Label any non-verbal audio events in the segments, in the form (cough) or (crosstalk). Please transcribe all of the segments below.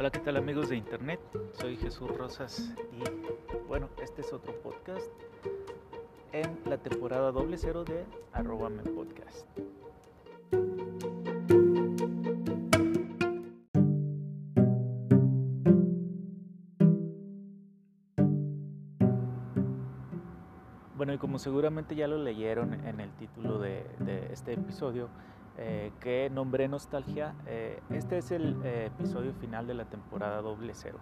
Hola, ¿qué tal amigos de internet? Soy Jesús Rosas y bueno, este es otro podcast en la temporada doble cero de Arrobame Podcast. Bueno, y como seguramente ya lo leyeron en el título de, de este episodio, eh, que nombré Nostalgia. Eh, este es el eh, episodio final de la temporada doble cero.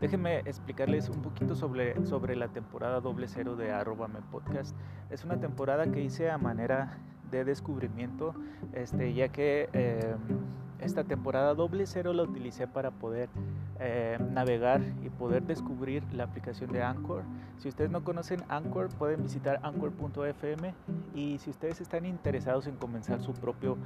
Déjenme explicarles un poquito sobre, sobre la temporada doble cero de Arrobame Podcast. Es una temporada que hice a manera de descubrimiento, este, ya que em, esta temporada doble cero la utilicé para poder eh, navegar y poder descubrir la aplicación de Anchor. Si ustedes no conocen Anchor, pueden visitar anchor.fm y si ustedes están interesados en comenzar su propio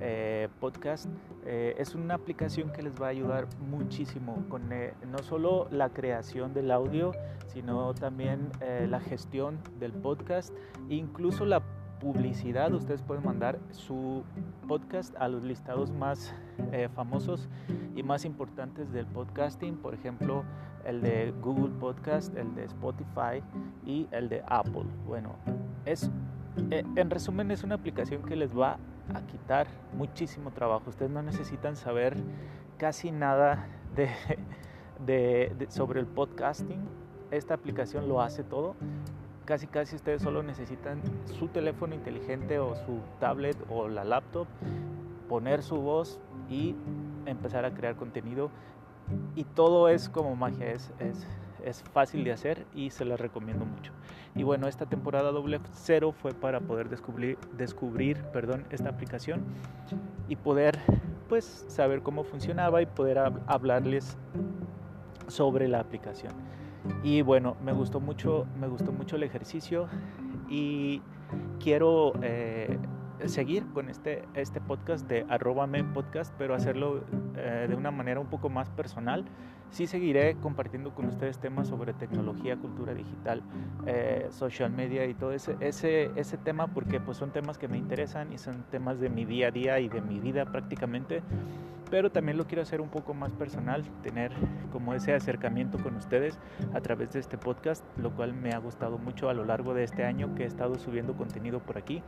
eh, podcast, eh, es una aplicación que les va a ayudar muchísimo con no solo la creación del audio, sino también la gestión del podcast, incluso la publicidad, ustedes pueden mandar su podcast a los listados más eh, famosos y más importantes del podcasting, por ejemplo, el de Google Podcast, el de Spotify y el de Apple. Bueno, es eh, en resumen es una aplicación que les va a quitar muchísimo trabajo. Ustedes no necesitan saber casi nada de (laughs) sobre el podcasting. Esta aplicación lo hace todo casi casi ustedes solo necesitan su teléfono inteligente o su tablet o la laptop, poner su voz y empezar a crear contenido. Y todo es como magia, es, es, es fácil de hacer y se las recomiendo mucho. Y bueno, esta temporada doble cero fue para poder descubrir, descubrir perdón, esta aplicación y poder pues saber cómo funcionaba y poder hablarles sobre la aplicación. Y bueno, me gustó mucho, me gustó mucho el ejercicio y quiero eh, seguir con este, este podcast de arroba podcast, pero hacerlo eh, de una manera un poco más personal. Sí seguiré compartiendo con ustedes temas sobre tecnología, cultura digital, eh, social media y todo ese, ese, ese tema, porque pues son temas que me interesan y son temas de mi día a día y de mi vida prácticamente pero también lo quiero hacer un poco más personal, tener como ese acercamiento con ustedes a través de este podcast, lo cual me ha gustado mucho a lo largo de este año que he estado subiendo contenido por aquí.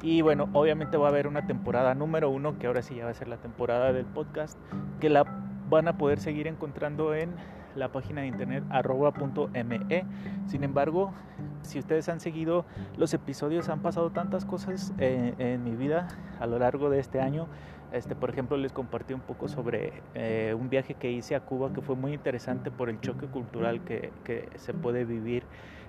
Y bueno, obviamente va a haber una temporada número uno, que ahora sí ya va a ser la temporada del podcast, que la van a poder seguir encontrando en la página de internet arroba.me. Sin embargo, si ustedes han seguido los episodios, han pasado tantas cosas eh, en mi vida a lo largo de este año este, por ejemplo, les compartí un poco sobre eh, un viaje que hice a Cuba que fue muy interesante por el choque cultural que, que se puede vivir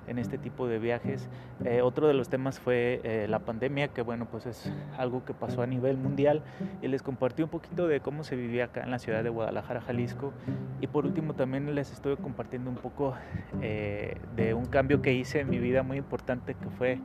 en este tipo de viajes. Eh, otro de los temas fue eh, la pandemia, que bueno, pues es algo que pasó a nivel mundial. Y les compartí un poquito de cómo se vivía acá en la ciudad de Guadalajara, Jalisco. Y por último también les estuve compartiendo un poco de un cambio que hice en mi vida muy importante, que fue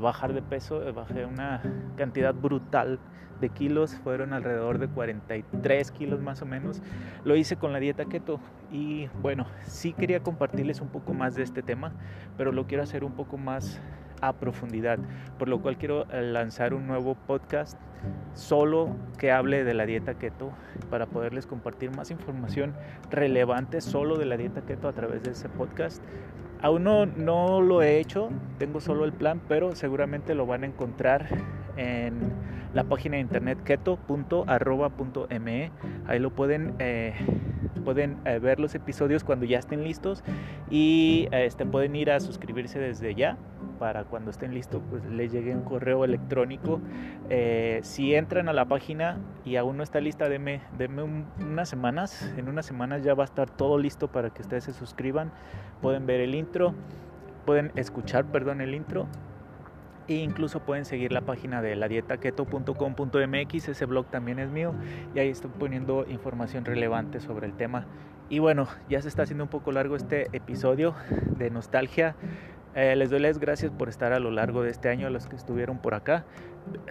bajar de peso. Bajé una cantidad brutal de kilos, fueron alrededor de 43 kilos más o menos. Lo hice con la dieta keto y bueno, sí quería compartirles un poco más de este tema, pero lo quiero hacer un poco más a profundidad, por lo cual quiero eh, lanzar un nuevo podcast solo que hable de la dieta keto para poderles compartir más información relevante solo de la dieta keto a través de ese podcast. Aún no, no lo he hecho, tengo solo el plan, pero seguramente lo van a encontrar en la página de internet keto.arroba.me. Ahí lo pueden, eh, pueden eh, ver los episodios cuando ya estén listos y este, pueden ir a suscribirse desde ya para cuando estén listos pues les llegue un correo electrónico. Eh, si entran a la página y aún no está lista, denme, denme unas semanas. En unas semanas ya va a estar todo listo para que ustedes se suscriban. Pueden ver el intro, pueden escuchar, perdón, el intro e incluso pueden seguir la página de la dietaketo.com.mx, ese blog también es mío y ahí estoy poniendo información relevante sobre el tema. Y bueno, ya se está haciendo un poco largo este episodio de nostalgia. Eh, les doy las gracias por estar a lo largo de este año, a los que estuvieron por acá.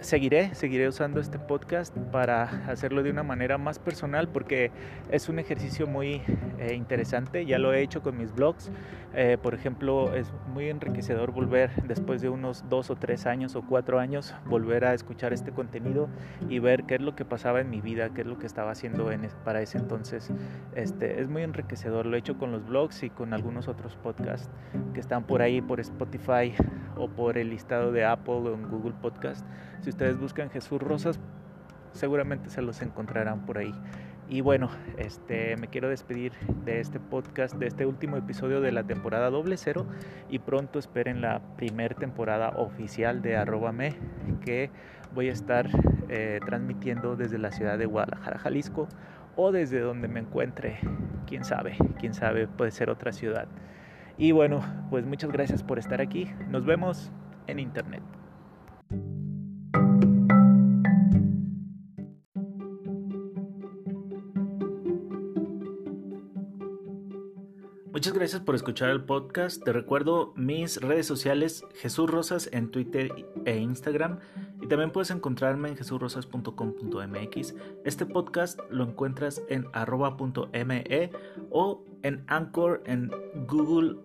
Seguiré, seguiré usando este podcast para hacerlo de una manera más personal porque es un ejercicio muy eh, interesante. Ya lo he hecho con mis blogs. Eh, por ejemplo, es muy enriquecedor volver después de unos dos o tres años o cuatro años, volver a escuchar este contenido y ver qué es lo que pasaba en mi vida, qué es lo que estaba haciendo en, para ese entonces. Este, es muy enriquecedor. Lo he hecho con los blogs y con algunos otros podcasts que están por ahí, por Spotify o por el listado de Apple o en Google Podcast. Si ustedes buscan Jesús Rosas, seguramente se los encontrarán por ahí. Y bueno, este, me quiero despedir de este podcast, de este último episodio de la temporada doble cero y pronto esperen la primer temporada oficial de Arroba Me que voy a estar eh, transmitiendo desde la ciudad de Guadalajara, Jalisco o desde donde me encuentre, quién sabe, quién sabe, puede ser otra ciudad. Y bueno, pues muchas gracias por estar aquí. Nos vemos en internet. Muchas gracias por escuchar el podcast. Te recuerdo mis redes sociales, Jesús Rosas en Twitter e Instagram. Y también puedes encontrarme en jesurrosas.com.mx. Este podcast lo encuentras en arroba.me o en Anchor, en Google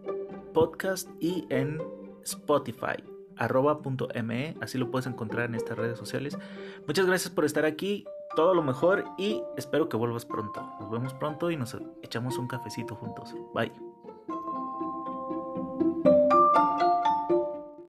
Podcast y en Spotify arroba.me, así lo puedes encontrar en estas redes sociales. Muchas gracias por estar aquí, todo lo mejor y espero que vuelvas pronto. Nos vemos pronto y nos echamos un cafecito juntos. Bye.